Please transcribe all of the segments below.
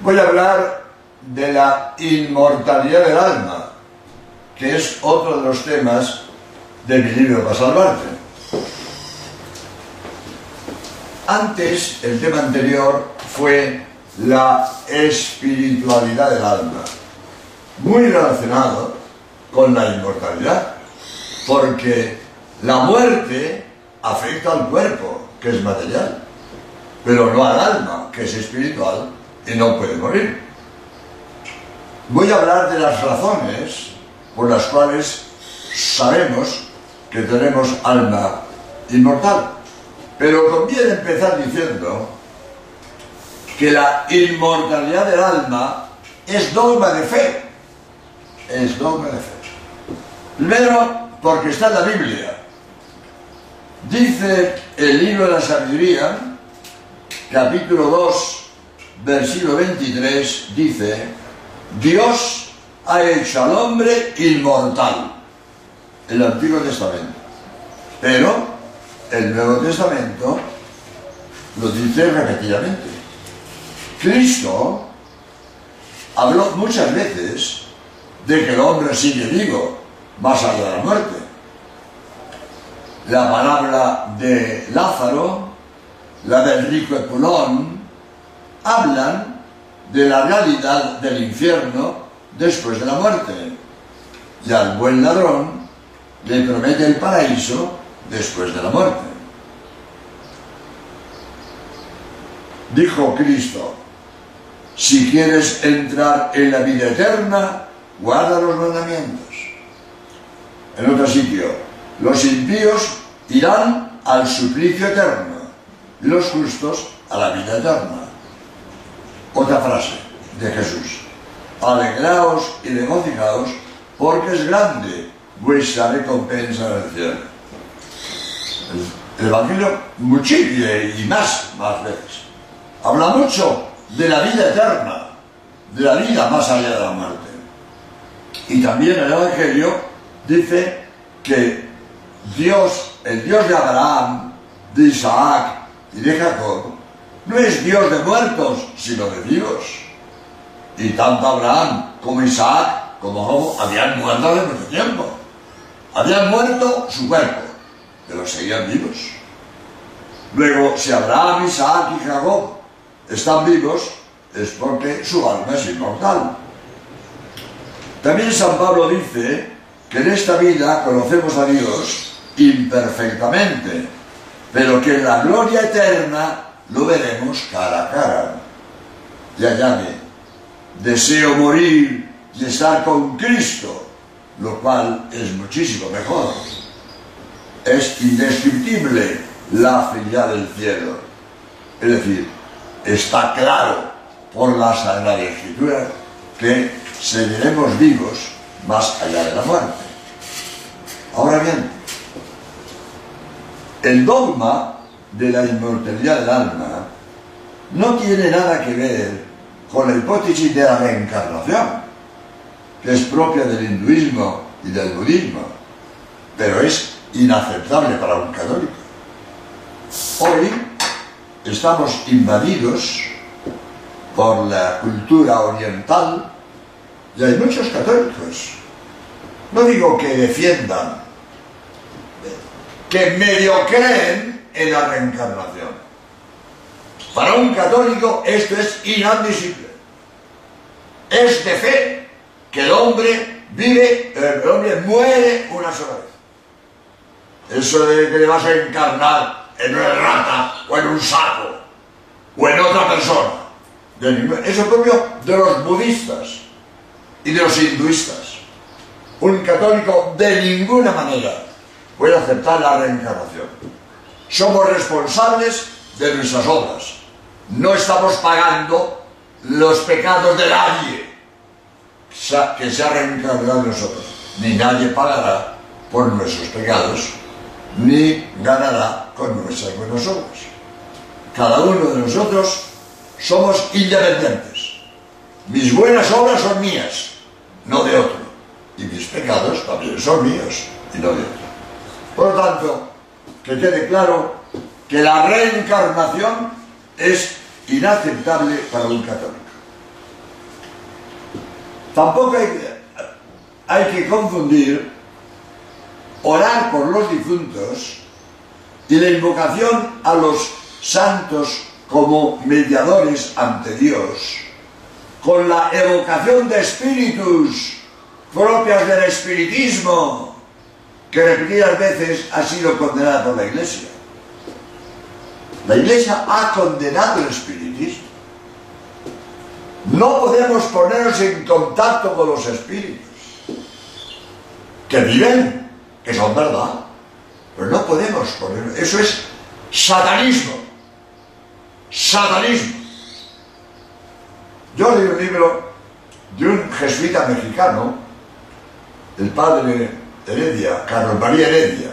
Voy a hablar de la inmortalidad del alma, que es otro de los temas de mi libro para salvarte. Antes, el tema anterior fue la espiritualidad del alma, muy relacionado con la inmortalidad, porque la muerte afecta al cuerpo, que es material, pero no al alma, que es espiritual y no puede morir. Voy a hablar de las razones por las cuales sabemos que tenemos alma inmortal. Pero conviene empezar diciendo que la inmortalidad del alma es dogma de fe. Es dogma de fe. Primero, porque está en la Biblia. Dice el libro de la sabiduría, capítulo 2, versículo 23, dice, Dios ha hecho al hombre inmortal. El Antiguo Testamento. Pero el Nuevo Testamento lo dice repetidamente. Cristo habló muchas veces de que el hombre sigue vivo más allá de la muerte. La palabra de Lázaro, la del rico Epulón, hablan de la realidad del infierno después de la muerte. Y al buen ladrón le promete el paraíso después de la muerte. Dijo Cristo, si quieres entrar en la vida eterna, guarda los mandamientos. En otro sitio, los impíos irán al suplicio eterno y los justos a la vida eterna. Otra frase de Jesús. Alegraos y regocijaos porque es grande vuestra recompensa en el cielo el Evangelio muchísimo y más, más veces. Habla mucho de la vida eterna, de la vida más allá de la muerte. Y también el Evangelio dice que Dios, el Dios de Abraham, de Isaac y de Jacob, no es Dios de muertos, sino de vivos. Y tanto Abraham como Isaac como Job habían muerto hace mucho tiempo. Habían muerto su cuerpo pero seguían vivos. Luego, si Abraham, Isaac y Jacob están vivos, es porque su alma es inmortal. También San Pablo dice que en esta vida conocemos a Dios imperfectamente, pero que en la gloria eterna lo veremos cara a cara. Y añade, deseo morir y estar con Cristo, lo cual es muchísimo mejor es indescriptible la felicidad del cielo. Es decir, está claro por la Sagrada Escritura que seguiremos vivos más allá de la muerte. Ahora bien, el dogma de la inmortalidad del alma no tiene nada que ver con la hipótesis de la reencarnación, que es propia del hinduismo y del budismo, pero es inaceptable para un católico. Hoy estamos invadidos por la cultura oriental y hay muchos católicos. No digo que defiendan, que medio creen en la reencarnación. Para un católico esto es inadmisible. Es de fe que el hombre vive, el hombre muere una sola vez. Eso de que le vas a encarnar en una rata o en un saco o en otra persona. Eso es propio de los budistas y de los hinduistas. Un católico de ninguna manera puede aceptar la reencarnación. Somos responsables de nuestras obras. No estamos pagando los pecados de nadie que se ha reencarnado en nosotros. Ni nadie pagará por nuestros pecados ni ganará con nuestras buenas obras. Cada uno de nosotros somos independientes. Mis buenas obras son mías, no de otro. Y mis pecados también son míos y no de otro. Por lo tanto, que quede claro que la reencarnación es inaceptable para un católico. Tampoco hay, hay que confundir orar por los difuntos y la invocación a los santos como mediadores ante Dios, con la evocación de espíritus propias del espiritismo, que repetidas veces ha sido condenada por la Iglesia. La Iglesia ha condenado el espiritismo. No podemos ponernos en contacto con los espíritus que viven, que son verdad, pero no podemos poner. Eso es satanismo. Satanismo. Yo leí un libro de un jesuita mexicano, el padre Heredia, Carlos María Heredia.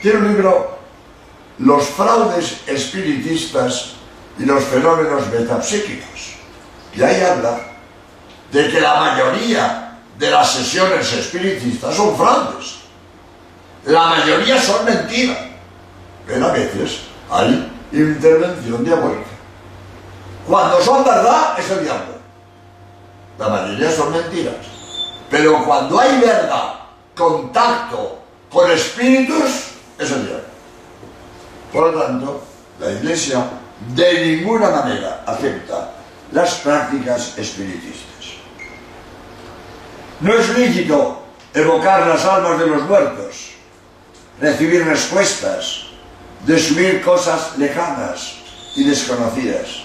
Tiene un libro, Los fraudes espiritistas y los fenómenos metapsíquicos. Y ahí habla de que la mayoría de las sesiones espiritistas son fraudes. La mayoría son mentiras. Pero a veces hay intervención diabólica. Cuando son verdad, es el diablo. La mayoría son mentiras. Pero cuando hay verdad, contacto con espíritus, es diablo. Por lo tanto, la Iglesia de ninguna manera acepta las prácticas espiritistas. No es lícito evocar las almas de los muertos, recibir respuestas, desubir cosas lejanas y desconocidas.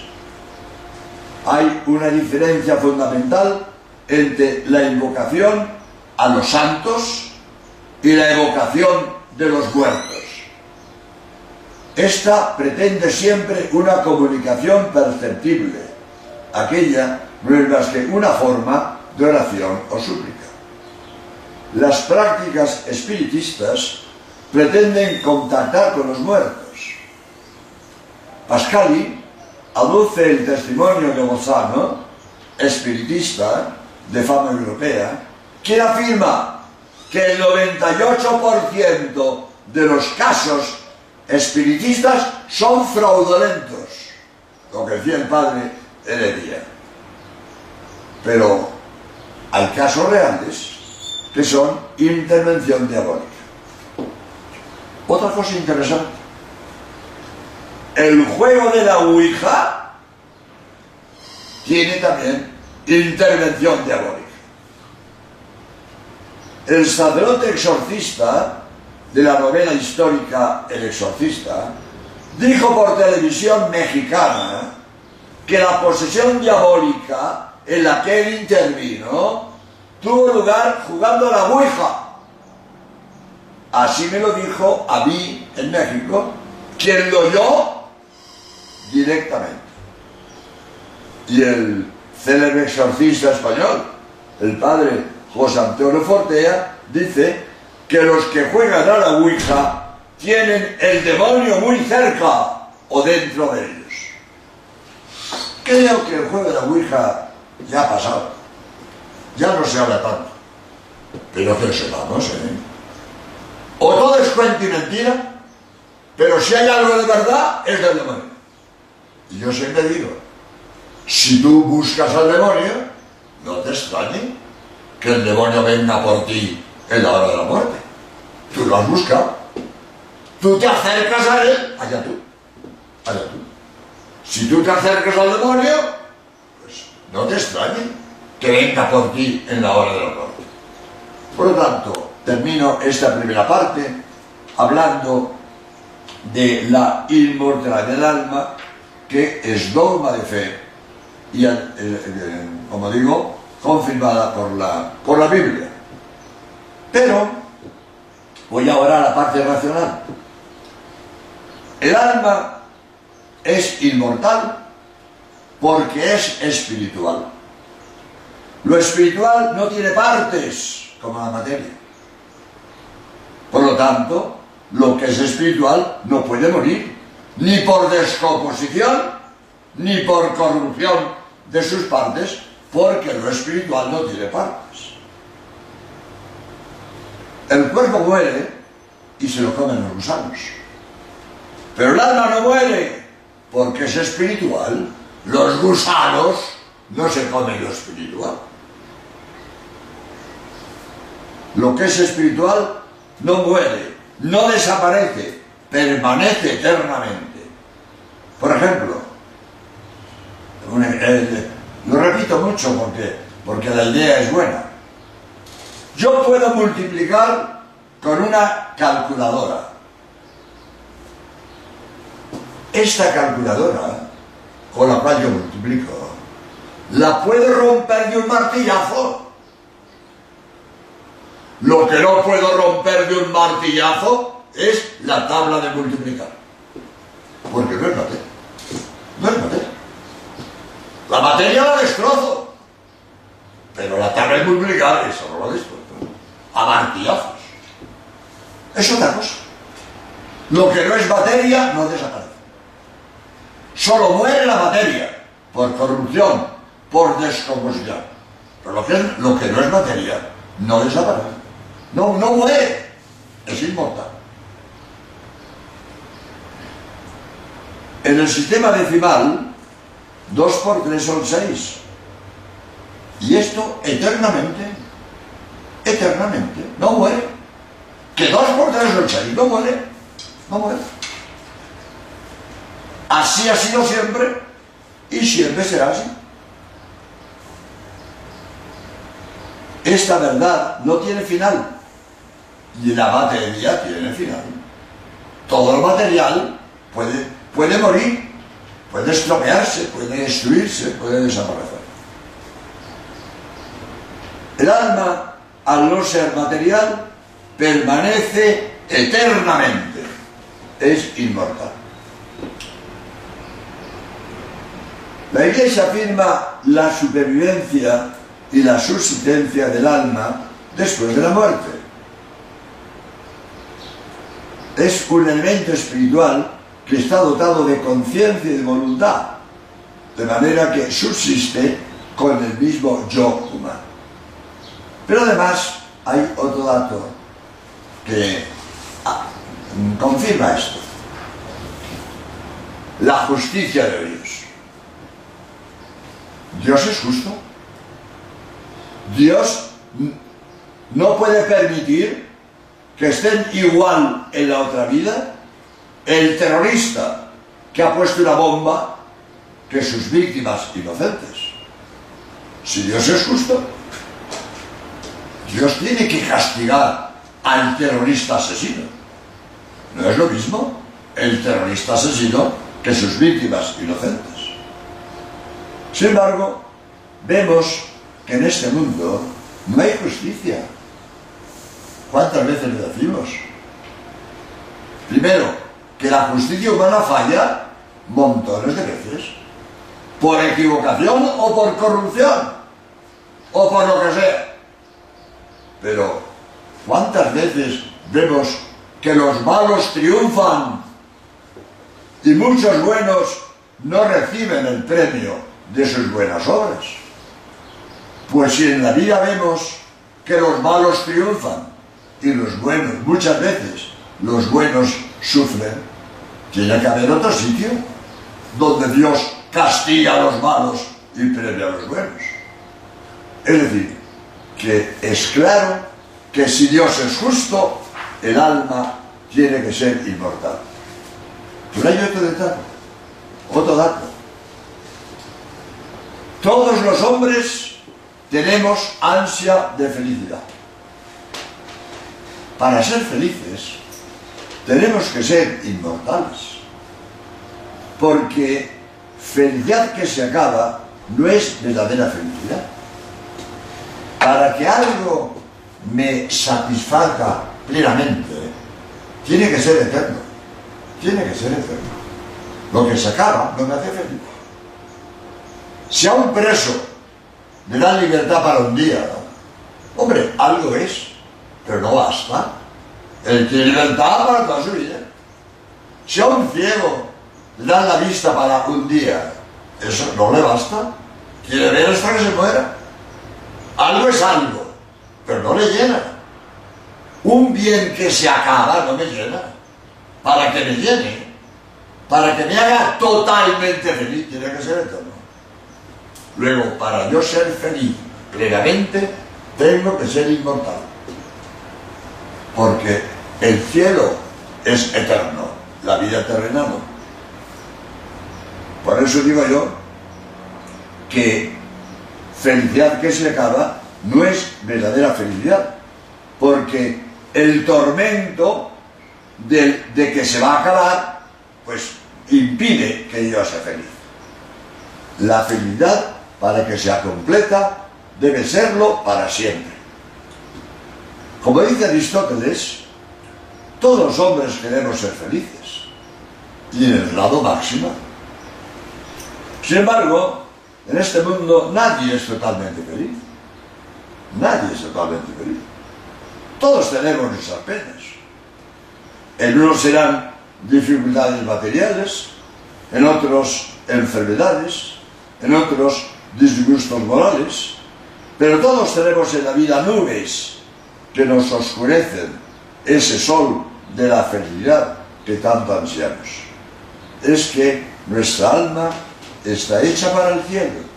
Hay una diferencia fundamental entre la invocación a los santos y la evocación de los muertos. Esta pretende siempre una comunicación perceptible. Aquella no es más que una forma de oración o súplica. Las prácticas espiritistas pretenden contactar con los muertos. Pascali aduce el testimonio de Bozano, espiritista de fama europea, quien afirma que el 98% de los casos espiritistas son fraudulentos, lo que decía el padre Heredia. Pero hay casos reales que son intervención diabólica. Otra cosa interesante, el juego de la Ouija tiene también intervención diabólica. El sacerdote exorcista de la novela histórica El exorcista dijo por televisión mexicana que la posesión diabólica en la que él intervino tuvo lugar jugando a la Ouija. Así me lo dijo a mí en México, quien lo oyó directamente. Y el célebre exorcista español, el padre José Antonio Fortea, dice que los que juegan a la Ouija tienen el demonio muy cerca o dentro de ellos. Creo que el juego de la Ouija ya ha pasado. Ya no se habla tanto. Pero que sepamos, ¿eh? O todo es cuento y mentira, pero si hay algo de verdad, es del demonio. Y yo siempre digo, si tú buscas al demonio, no te extrañe que el demonio venga por ti en la hora de la muerte. Tú lo has buscado. Tú te acercas a él, allá tú. Allá tú. Si tú te acercas al demonio, pues no te extrañe que venga por ti en la hora de la muerte. Por lo tanto, termino esta primera parte hablando de la inmortalidad del alma, que es dogma de fe y, eh, eh, como digo, confirmada por la, por la Biblia. Pero voy ahora a la parte racional. El alma es inmortal porque es espiritual. Lo espiritual no tiene partes como la materia. Por lo tanto, lo que es espiritual no puede morir, ni por descomposición, ni por corrupción de sus partes, porque lo espiritual no tiene partes. El cuerpo muere y se lo comen los gusanos. Pero el alma no muere porque es espiritual. Los gusanos no se comen lo espiritual. lo que es espiritual no muere, no desaparece, permanece eternamente. Por ejemplo, lo mucho porque, porque la idea es buena. Yo puedo multiplicar con una calculadora. Esta calculadora, con la cual yo multiplico, la puedo romper de un martillazo. Lo que no puedo romper de un martillazo es la tabla de multiplicar. Porque no es materia. Es. La materia la destrozo. Pero la tabla de multiplicar, eso no lo destrozo. A martillazos. Es otra cosa. Lo que no es materia no desaparece. Solo muere la materia por corrupción, por descomposición. Pero lo que, lo que no es materia no desaparece. No, no muere. Es inmortal. En el sistema decimal, 2 por 3 son 6. Y esto eternamente, eternamente, no muere. Que 2 por 3 son 6, no muere, no muere. Así ha sido siempre y siempre será así. Esta verdad no tiene final y la materia tiene final. Todo lo material puede, puede morir, puede estropearse, puede destruirse, puede desaparecer. El alma, al no ser material, permanece eternamente, es inmortal. La Iglesia afirma la supervivencia y la subsistencia del alma después de la muerte. Es un elemento espiritual que está dotado de conciencia y de voluntad, de manera que subsiste con el mismo yo humano. Pero además hay otro dato que ah, confirma esto. La justicia de Dios. Dios es justo. Dios no puede permitir que estén igual en la otra vida el terrorista que ha puesto una bomba que sus víctimas inocentes. Si Dios es justo, Dios tiene que castigar al terrorista asesino. ¿No es lo mismo el terrorista asesino que sus víctimas inocentes? Sin embargo, vemos que en este mundo no hay justicia. ¿Cuántas veces le decimos? Primero, que la justicia humana falla montones de veces. Por equivocación o por corrupción. O por lo que sea. Pero, ¿cuántas veces vemos que los malos triunfan y muchos buenos no reciben el premio de sus buenas obras? Pues si en la vida vemos que los malos triunfan y los buenos, muchas veces los buenos sufren, tiene que haber otro sitio donde Dios castiga a los malos y premia a los buenos. Es decir, que es claro que si Dios es justo, el alma tiene que ser inmortal. Pero hay otro detalle, otro dato. Todos los hombres tenemos ansia de felicidad. Para ser felices, tenemos que ser inmortales. Porque felicidad que se acaba no es verdadera felicidad. Para que algo me satisfaga plenamente, tiene que ser eterno. Tiene que ser eterno. Lo que se acaba no me hace feliz. Si a un preso le dan libertad para un día, hombre, algo es, pero no basta. Él tiene libertad para toda su vida. Si a un ciego le la vista para un día, eso no le basta. Quiere ver hasta que se muera. Algo es algo, pero no le llena. Un bien que se acaba no me llena. Para que me llene, para que me haga totalmente feliz, tiene que ser eterno. Luego, para yo ser feliz plenamente, tengo que ser inmortal. Porque el cielo es eterno, la vida terrena no. Por eso digo yo que felicidad que se acaba no es verdadera felicidad, porque el tormento de, de que se va a acabar, pues impide que yo sea feliz. La felicidad, para que sea completa, debe serlo para siempre. Como dice Aristóteles, todos los hombres queremos ser felices, y en el grado máximo. Sin embargo, en este mundo nadie es totalmente feliz. Nadie es totalmente feliz. Todos tenemos nuestras penas. En unos serán dificultades materiales, en otros enfermedades, en otros disgustos morales, pero todos tenemos en la vida nubes que nos oscurecen ese sol de la felicidad que tanto ansiamos. Es que nuestra alma está hecha para el cielo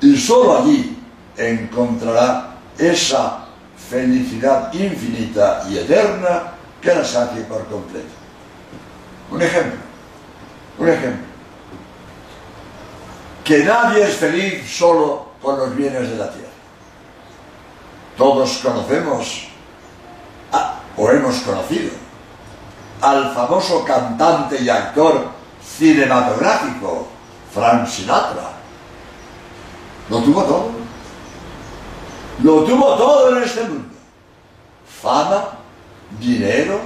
y sólo allí encontrará esa felicidad infinita y eterna que la saque por completo. Un ejemplo, un ejemplo. Que nadie es feliz solo con los bienes de la tierra. Todos conocemos o hemos conocido al famoso cantante y actor cinematográfico Frank Sinatra. Lo tuvo todo. Lo tuvo todo en este mundo. Fama, dinero,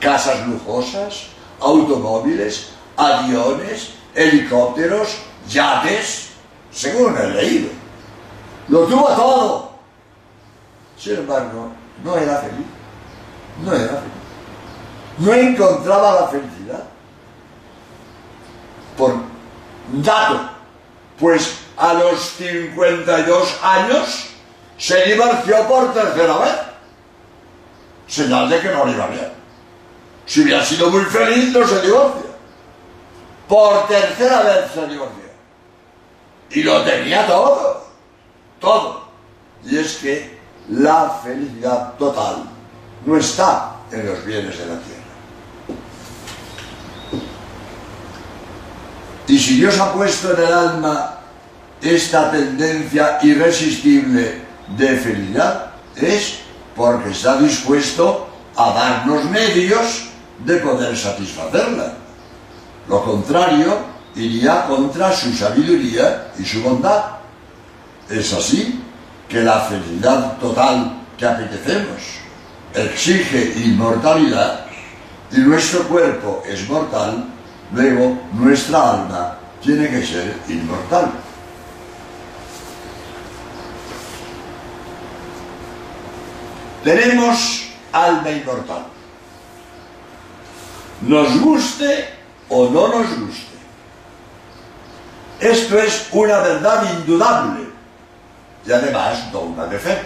casas lujosas, automóviles, aviones, helicópteros, yates, según he leído. Lo tuvo todo. Sin embargo, no era feliz. No era feliz. No encontraba la felicidad. Por dato, pues a los 52 años se divorció por tercera vez. Señal de que no le iba bien. Si hubiera sido muy feliz, no se divorcia. Por tercera vez se divorció. Y lo tenía todo. Todo. Y es que la felicidad total no está en los bienes de la tierra. Y si Dios ha puesto en el alma esta tendencia irresistible de felicidad, es porque está dispuesto a darnos medios de poder satisfacerla. Lo contrario iría contra su sabiduría y su bondad. Es así que la felicidad total que apetecemos exige inmortalidad y nuestro cuerpo es mortal, luego nuestra alma tiene que ser inmortal. Tenemos alma inmortal. Nos guste o no nos guste. Esto es una verdad indudable y además dogma de fe.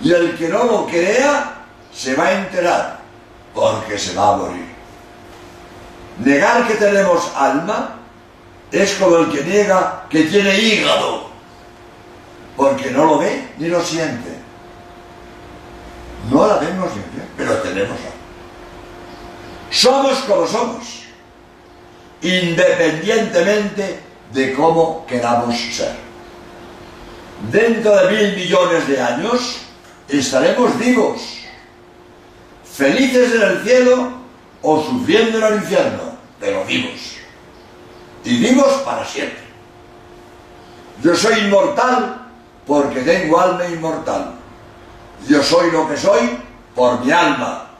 Y el que no lo crea se va a enterar porque se va a morir. Negar que tenemos alma es como el que niega que tiene hígado, porque no lo ve ni lo siente. No la vemos siempre, pero tenemos alma. Somos como somos, independientemente de cómo queramos ser. Dentro de mil millones de años estaremos vivos, felices en el cielo o sufriendo en el infierno, pero vivos. Y vivos para siempre. Yo soy inmortal porque tengo alma inmortal. Yo soy lo que soy por mi alma.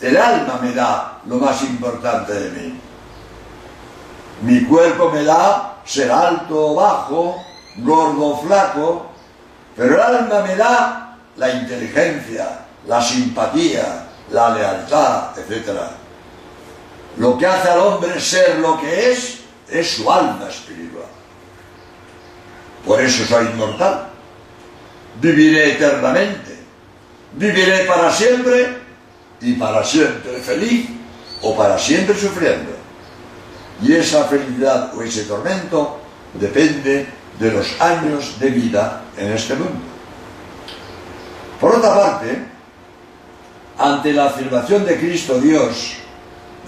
El alma me da lo más importante de mí. Mi cuerpo me da ser alto o bajo, gordo flaco, pero el alma me da la inteligencia, la simpatía, la lealtad, etc. Lo que hace al hombre ser lo que es es su alma espiritual. Por eso soy inmortal. Viviré eternamente. Viviré para siempre y para siempre feliz o para siempre sufriendo. Y esa felicidad o ese tormento depende de los años de vida en este mundo. Por otra parte, ante la afirmación de Cristo Dios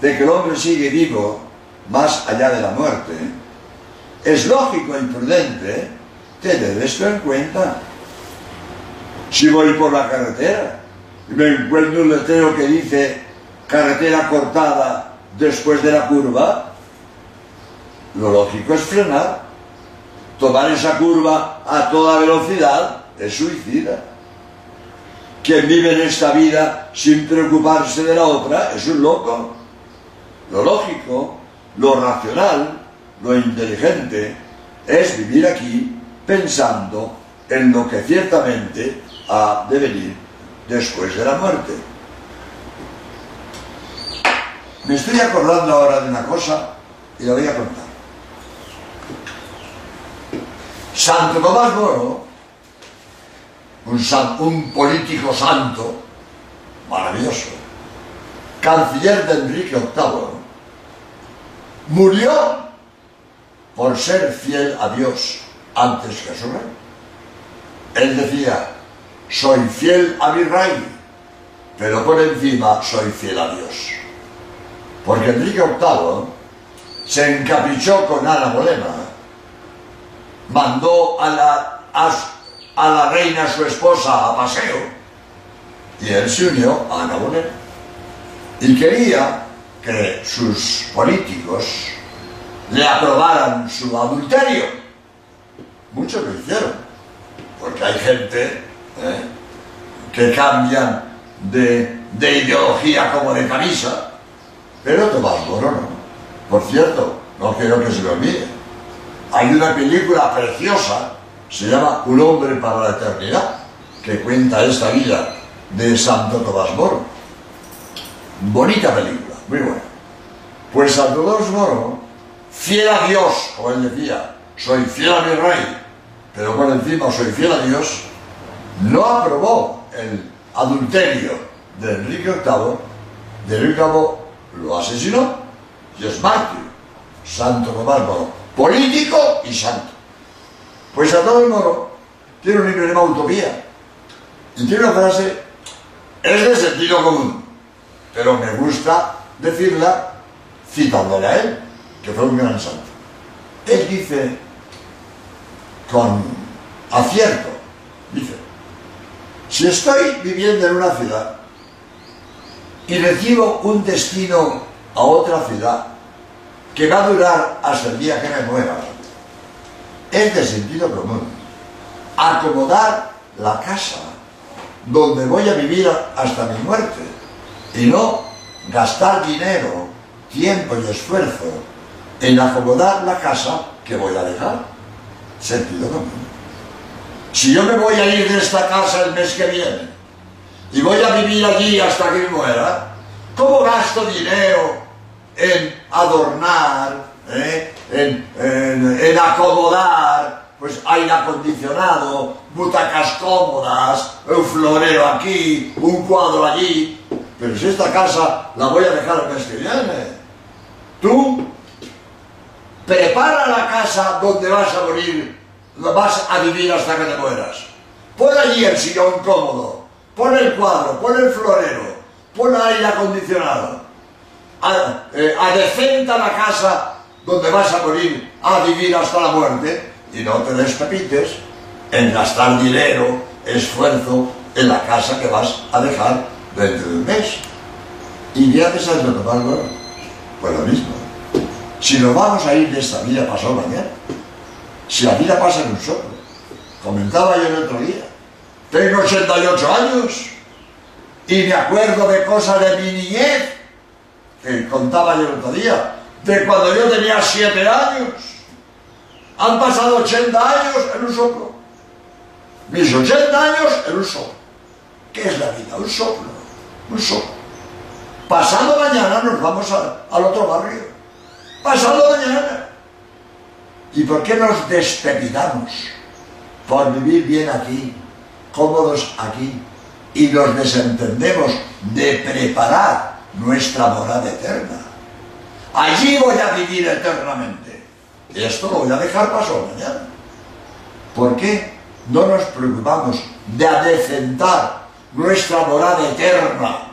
de que el hombre sigue vivo más allá de la muerte, es lógico y prudente tener esto en cuenta. Si voy por la carretera y me encuentro un letrero que dice carretera cortada después de la curva, lo lógico es frenar. Tomar esa curva a toda velocidad es suicida. Quien vive en esta vida sin preocuparse de la otra es un loco. Lo lógico, lo racional, lo inteligente es vivir aquí pensando en lo que ciertamente ha de venir después de la muerte. Me estoy acordando ahora de una cosa y la voy a contar. Santo Tomás Moro, un, un político santo, maravilloso, canciller de Enrique VIII, murió por ser fiel a Dios antes que a su rey. Él decía, soy fiel a mi rey, pero por encima soy fiel a Dios. Porque Enrique VIII se encaprichó con Ana Bolena, mandó a la, a, la reina, su esposa, a paseo, y él se unió a Ana Bolena. Y quería que sus políticos le aprobaran su adulterio. Muchos lo hicieron, porque hay gente ¿eh? que cambian de, de, ideología como de camisa, pero Tomás Moro no. Por cierto, no quiero que se lo olvide. Hay una película preciosa, se llama Un hombre para la eternidad, que cuenta esta vida de Santo Tomás Moro. Bonita película, muy buena. Pues Santo Tomás Moro fiel a Dios, como él decía, soy fiel a mi rey, pero por encima soy fiel a Dios, no aprobó el adulterio de Enrique VIII, de Enrique VIII lo asesinó y es mártir, Santo Tomás Moro, político y santo. Pues todo el Moro tiene un libro llamado Utopía y tiene una frase, es de sentido común, pero me gusta decirla citándole a él que fue un gran santo. Él dice, con acierto, dice, si estoy viviendo en una ciudad y recibo un destino a otra ciudad que va a durar hasta el día que me muera, es de sentido común acomodar la casa donde voy a vivir hasta mi muerte y no gastar dinero, tiempo y esfuerzo en acomodar la casa que voy a dejar. Sentido común. Si yo me voy a ir de esta casa el mes que viene y voy a vivir allí hasta que muera, ¿cómo gasto dinero en adornar, eh? en, acomodar, pues aire acondicionado, butacas cómodas, un florero aquí, un cuadro allí? Pero si esta casa la voy a dejar el mes tú prepara la casa donde vas a morir, vas a vivir hasta que te mueras. Pon allí el sillón cómodo, pon el cuadro, pon el florero, pon aire acondicionado. Eh, adecenta la casa donde vas a morir a vivir hasta la muerte y no te despepites en gastar dinero, esfuerzo en la casa que vas a dejar dentro de un mes. Y ya te sabes lo que Pues lo mismo. Si nos vamos a ir de esta vida pasado mañana, si la vida pasa en un soplo, comentaba yo el otro día, tengo 88 años y me acuerdo de cosas de mi niñez, que contaba yo el otro día, de cuando yo tenía 7 años. Han pasado 80 años en un soplo. Mis 80 años en un soplo. ¿Qué es la vida? Un soplo. Un soplo. Pasado mañana nos vamos al otro barrio pasado mañana. ¿Y por qué nos despedidamos? Por vivir bien aquí, cómodos aquí, y nos desentendemos de preparar nuestra morada eterna. Allí voy a vivir eternamente. Esto lo voy a dejar pasado mañana. ¿Por qué no nos preocupamos de adecentar nuestra morada eterna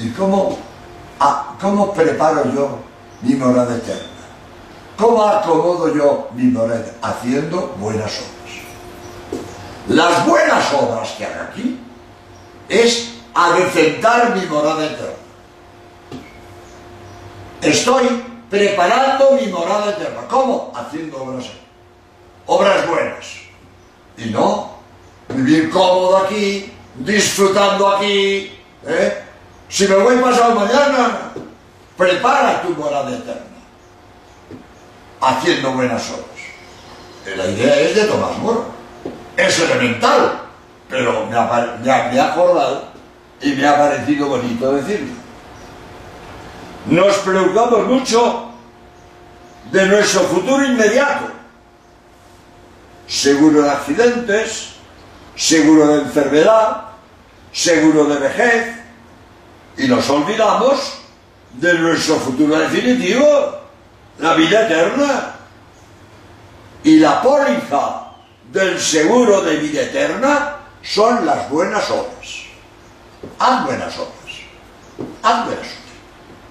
¿Y cómo, cómo preparo yo mi morada eterna? ¿Cómo acomodo yo mi morada? Haciendo buenas obras. Las buenas obras que hago aquí es adecentar mi morada eterna. Estoy preparando mi morada eterna. ¿Cómo? Haciendo obras, obras buenas. Y no vivir cómodo aquí, disfrutando aquí. ¿eh? Si me voy pasado mañana, prepara tu morada eterna. Haciendo buenas obras. La idea es de Tomás Moro. Es elemental, pero me ha, me ha acordado y me ha parecido bonito decirlo. Nos preocupamos mucho de nuestro futuro inmediato. Seguro de accidentes, seguro de enfermedad, seguro de vejez, y nos olvidamos de nuestro futuro definitivo, la vida eterna. Y la póliza del seguro de vida eterna son las buenas obras. Haz buenas obras. Haz buenas obras.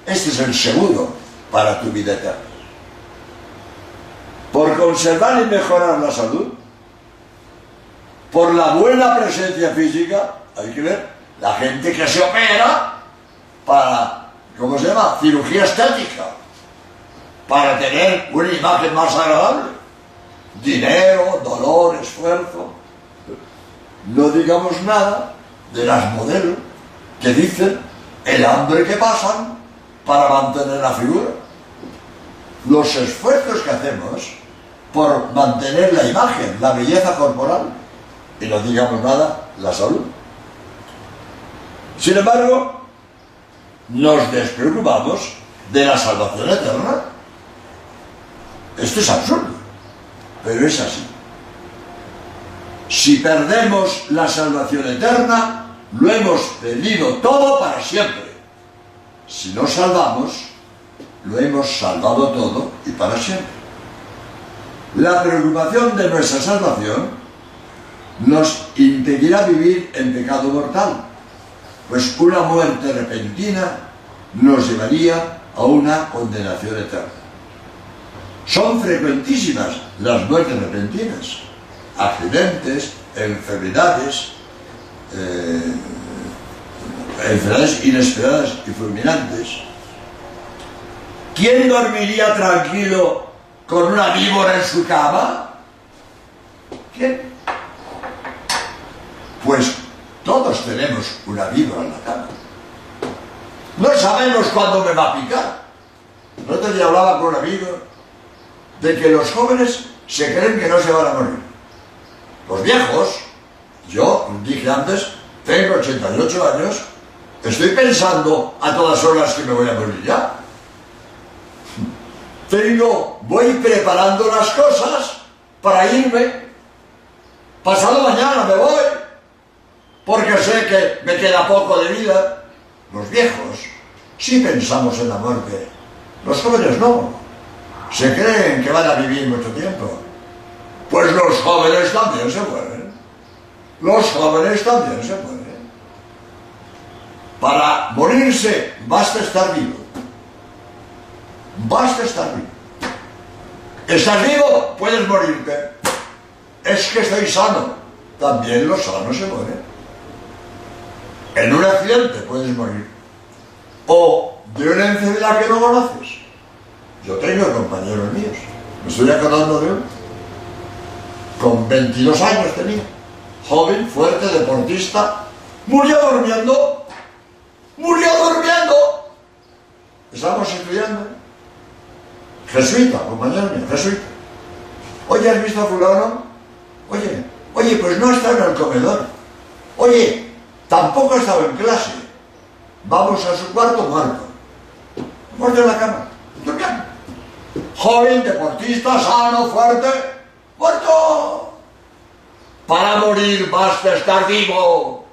Este es el seguro para tu vida eterna. Por conservar y mejorar la salud, por la buena presencia física, hay que ver, la gente que se opera para, ¿cómo se llama? Cirugía estética, para tener una imagen más agradable. Dinero, dolor, esfuerzo. No digamos nada de las modelos que dicen el hambre que pasan para mantener la figura. Los esfuerzos que hacemos por mantener la imagen, la belleza corporal, y no digamos nada, la salud. Sin embargo, nos despreocupamos de la salvación eterna. Esto es absurdo, pero es así. Si perdemos la salvación eterna, lo hemos perdido todo para siempre. Si nos salvamos, lo hemos salvado todo y para siempre. La preocupación de nuestra salvación nos impedirá vivir en pecado mortal, pues una muerte repentina nos llevaría a una condenación eterna. Son frecuentísimas las muertes repentinas, accidentes, enfermedades, eh, enfermedades inesperadas y fulminantes. ¿Quién dormiría tranquilo con una víbora en su cama? ¿Quién? Pues todos tenemos una víbora en la cama. No sabemos cuándo me va a picar. No te hablaba con un amigo de que los jóvenes se creen que no se van a morir. Los viejos, yo dije antes, tengo 88 años Estoy pensando a todas horas que me voy a morir ya. Tengo, voy preparando las cosas para irme. Pasado mañana me voy, porque sé que me queda poco de vida. Los viejos sí pensamos en la muerte, los jóvenes no. Se creen que van a vivir mucho tiempo. Pues los jóvenes también se mueren. Los jóvenes también se mueren. Para morirse basta estar vivo. Basta estar vivo. ¿Estás vivo? Puedes morirte. Es que estoy sano. También los sanos se mueren. En un accidente puedes morir. O de una enfermedad que no conoces. Yo tengo compañeros míos. Me estoy acordando de uno. Con 22 años tenía. Joven, fuerte, deportista. Murió durmiendo murió durmiendo. Estábamos estudiando. Jesuita, compañero mío, jesuita. Oye, ¿has visto a fulano? Oye, oye, pues no ha estado en el comedor. Oye, tampoco ha estado en clase. Vamos a su cuarto muerto. Muerto en la cama. Durmiendo. Joven, deportista, sano, fuerte. Muerto. Para morir basta estar vivo.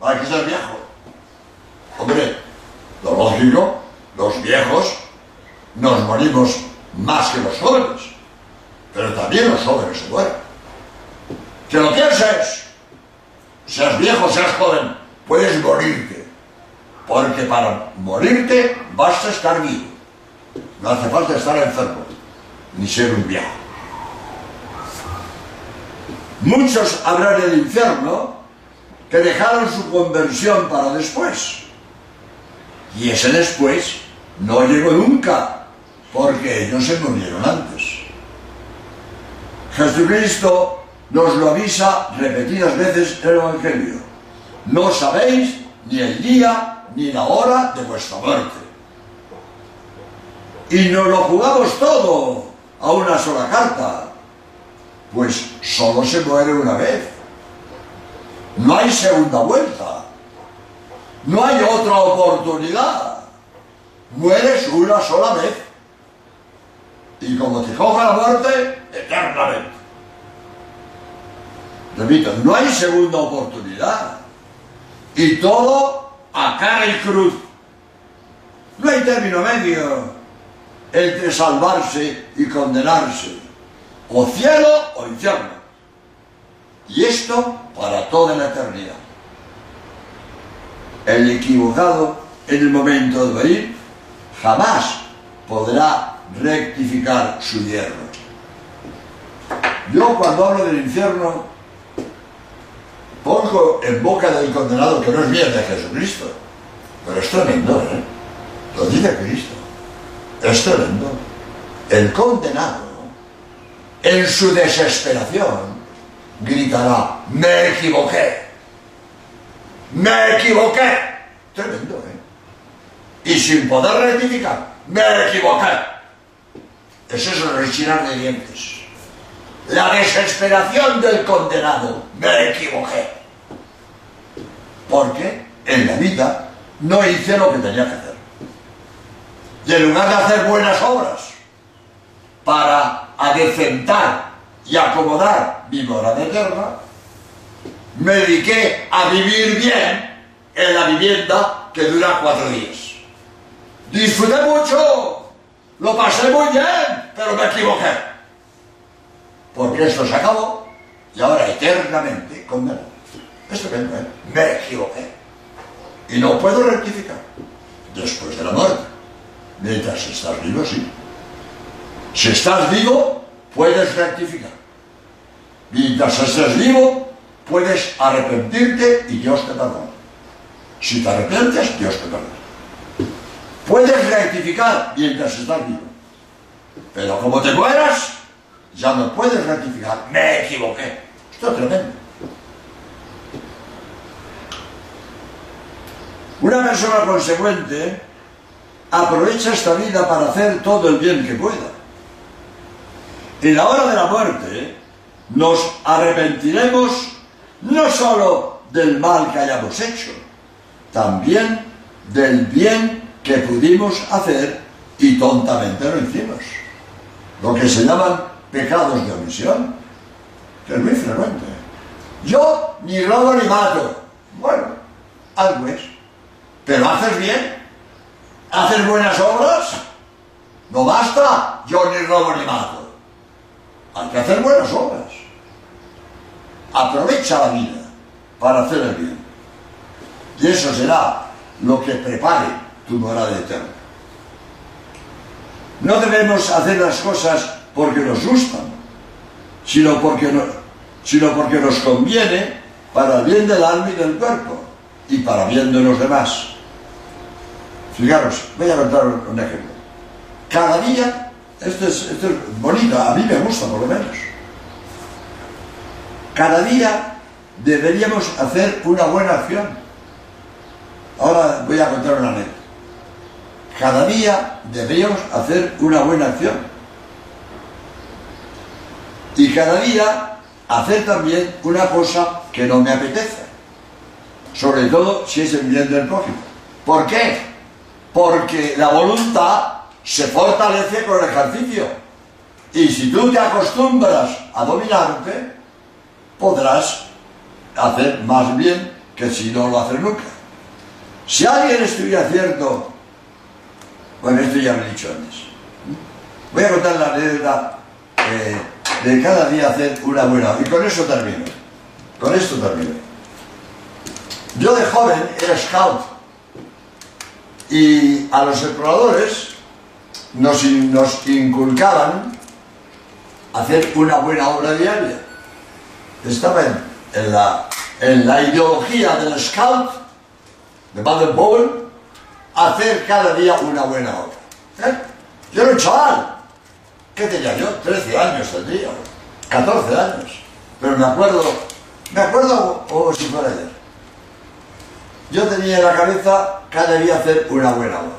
Hay que ser viejo. Hombre, lo lógico, los viejos nos morimos más que los jóvenes, pero también los jóvenes se mueren. Que lo pienses, seas viejo, seas joven, puedes morirte. porque para morirte basta estar vivo. No hace falta estar enfermo, ni ser un viejo. Muchos habrán el infierno que dejaron su conversión para después. Y ese después no llegó nunca, porque ellos se murieron antes. Jesucristo nos lo avisa repetidas veces en el Evangelio. No sabéis ni el día ni la hora de vuestra muerte. Y nos lo jugamos todo a una sola carta, pues solo se muere una vez. No hay segunda vuelta. No hay otra oportunidad. Mueres una sola vez. Y como te coja la muerte, eternamente. Repito, no hay segunda oportunidad. Y todo a cara y cruz. No hay término medio entre salvarse y condenarse. O cielo o infierno. Y esto para toda la eternidad. El equivocado en el momento de morir jamás podrá rectificar su hierro. Yo cuando hablo del infierno pongo en boca del condenado que no es bien de Jesucristo, pero es tremendo, ¿eh? Lo dice Cristo. Es tremendo. El condenado, en su desesperación, gritará, me equivoqué, me equivoqué. Tremendo, ¿eh? Y sin poder rectificar, me equivoqué. Eso es rechinar de dientes. La desesperación del condenado, me equivoqué. Porque en la vida no hice lo que tenía que hacer. Y en lugar de hacer buenas obras para adecentar y acomodar mi morada eterna, me dediqué a vivir bien en la vivienda que dura cuatro días. Disfruté mucho, lo pasé muy bien, pero me equivoqué. Porque esto se acabó y ahora eternamente condenado. Esto que me equivoqué. Y no puedo rectificar. Después de la muerte. Mientras estás vivo, sí. Si estás vivo, puedes rectificar. Mientras estés vivo, puedes arrepentirte y Dios te perdona. Si te arrepientes, Dios te perdona. Puedes rectificar mientras estás vivo. Pero como te mueras, ya no puedes rectificar. Me equivoqué. Esto es tremendo. Una persona consecuente aprovecha esta vida para hacer todo el bien que pueda. En la hora de la muerte nos arrepentiremos no sólo del mal que hayamos hecho, también del bien que pudimos hacer y tontamente lo hicimos. Lo que se llaman pecados de omisión, que es muy frecuente. Yo ni robo ni mato. Bueno, algo es. Pero haces bien, haces buenas obras, no basta yo ni robo ni mato. Hay que hacer buenas obras. Aprovecha la vida para hacer el bien. Y eso será lo que prepare tu morada eterna. No debemos hacer las cosas porque nos gustan, sino porque, no, sino porque nos conviene para el bien del alma y del cuerpo y para bien de los demás. Fijaros, voy a contar un ejemplo. Cada día, esto es, esto es bonito, a mí me gusta por lo menos. Cada día deberíamos hacer una buena acción. Ahora voy a contar una anécdota. Cada día deberíamos hacer una buena acción. Y cada día hacer también una cosa que no me apetece. Sobre todo si es el bien del prójimo. ¿Por qué? Porque la voluntad se fortalece con el ejercicio. Y si tú te acostumbras a dominarte, podrás hacer más bien que si no lo haces nunca. Si alguien estuviera cierto, bueno, esto ya lo he dicho antes. Voy a contar la anécdota eh, de cada día hacer una buena. Y con eso termino. Con esto termino. Yo de joven era scout. Y a los exploradores nos inculcaban hacer una buena obra diaria. Estaba en, la, en la ideología del scout de Baden-Powell hacer cada día una buena obra. ¿Eh? Yo era un chaval. ¿Qué tenía yo? 13 años tendría, 14 años. Pero me acuerdo, me acuerdo como si fuera ayer. Yo tenía en la cabeza cada día hacer una buena obra.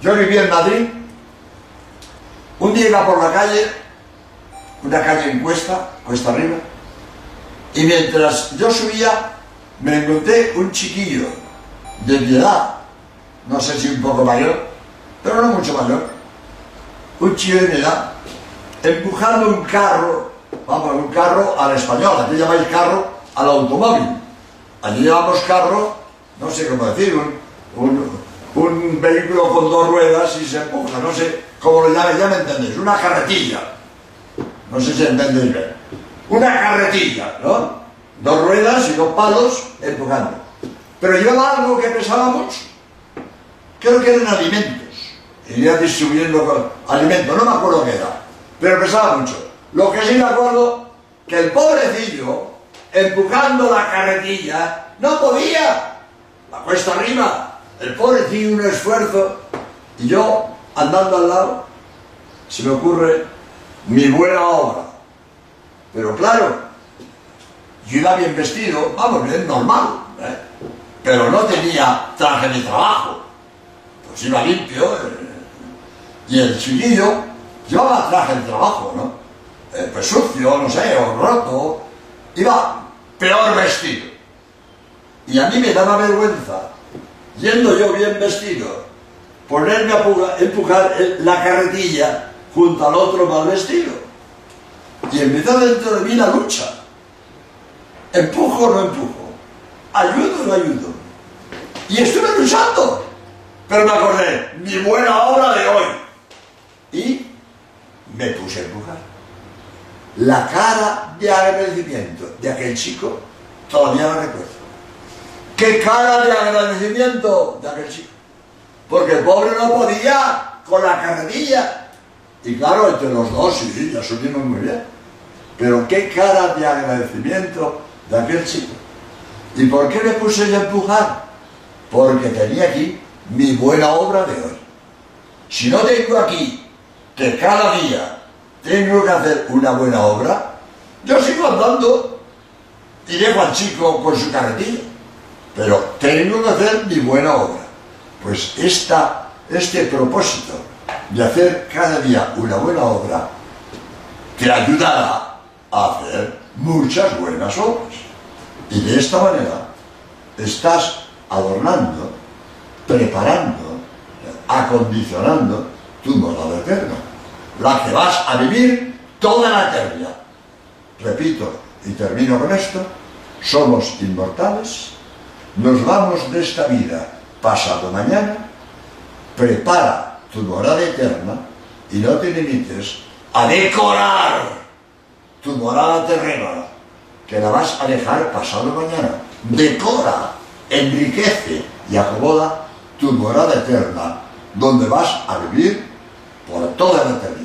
Yo vivía en Madrid, un día iba por la calle, una calle en cuesta, cuesta arriba, y mientras yo subía, me encontré un chiquillo de mi edad, no sé si un poco mayor, pero no mucho mayor, un chico de mi edad, empujando un carro, vamos, un carro al español, aquí llamáis carro al automóvil. Allí llevamos carro, no sé cómo decir, un, vehículo con dos ruedas y se empuja, no sé cómo lo llaméis, ya me entendéis, una carretilla. No sé si entendéis bien. Una carretilla, ¿no? Dos ruedas y dos palos empujando. Pero llevaba algo que pesaba mucho. Creo que eran alimentos iría distribuyendo alimentos, no me acuerdo qué era, pero pesaba mucho. Lo que sí me acuerdo, que el pobrecillo, empujando la carretilla, no podía, la cuesta arriba, el pobrecillo un esfuerzo, y yo andando al lado, se me ocurre mi buena obra. Pero claro, yo iba bien vestido, vamos, bien normal, ¿eh? pero no tenía traje de trabajo, pues iba limpio, eh, y el chiquillo llevaba traje de trabajo, ¿no? Eh, pues sucio, no sé, o roto, iba peor vestido. Y a mí me daba vergüenza, yendo yo bien vestido, ponerme a empujar la carretilla junto al otro mal vestido. Y empezó dentro de mí la lucha. ¿Empujo o no empujo? ¿Ayudo o no ayudo? Y estuve luchando. Pero me acordé, mi buena obra de hoy y me puse a empujar. La cara de agradecimiento de aquel chico todavía la recuerdo. ¿Qué cara de agradecimiento de aquel chico? Porque el pobre no podía con la carretilla. Y claro, entre los dos, sí, ya subimos muy bien. Pero qué cara de agradecimiento de aquel chico. ¿Y por qué le puse a empujar? Porque tenía aquí mi buena obra de hoy. Si no tengo aquí que cada día tengo que hacer una buena obra, yo sigo andando y dejo al chico con su carretilla, pero tengo que hacer mi buena obra. Pues esta, este propósito de hacer cada día una buena obra te ayudará hacer muchas buenas obras. Y de esta manera estás adornando, preparando, acondicionando tu morada eterna, la que vas a vivir toda la eternidad. Repito y termino con esto, somos inmortales, nos vamos de esta vida pasado mañana, prepara tu morada eterna y no te limites a decorar tu morada terrena, que la vas a dejar pasado mañana. Decora, enriquece y acomoda tu morada eterna, donde vas a vivir por toda la eternidad.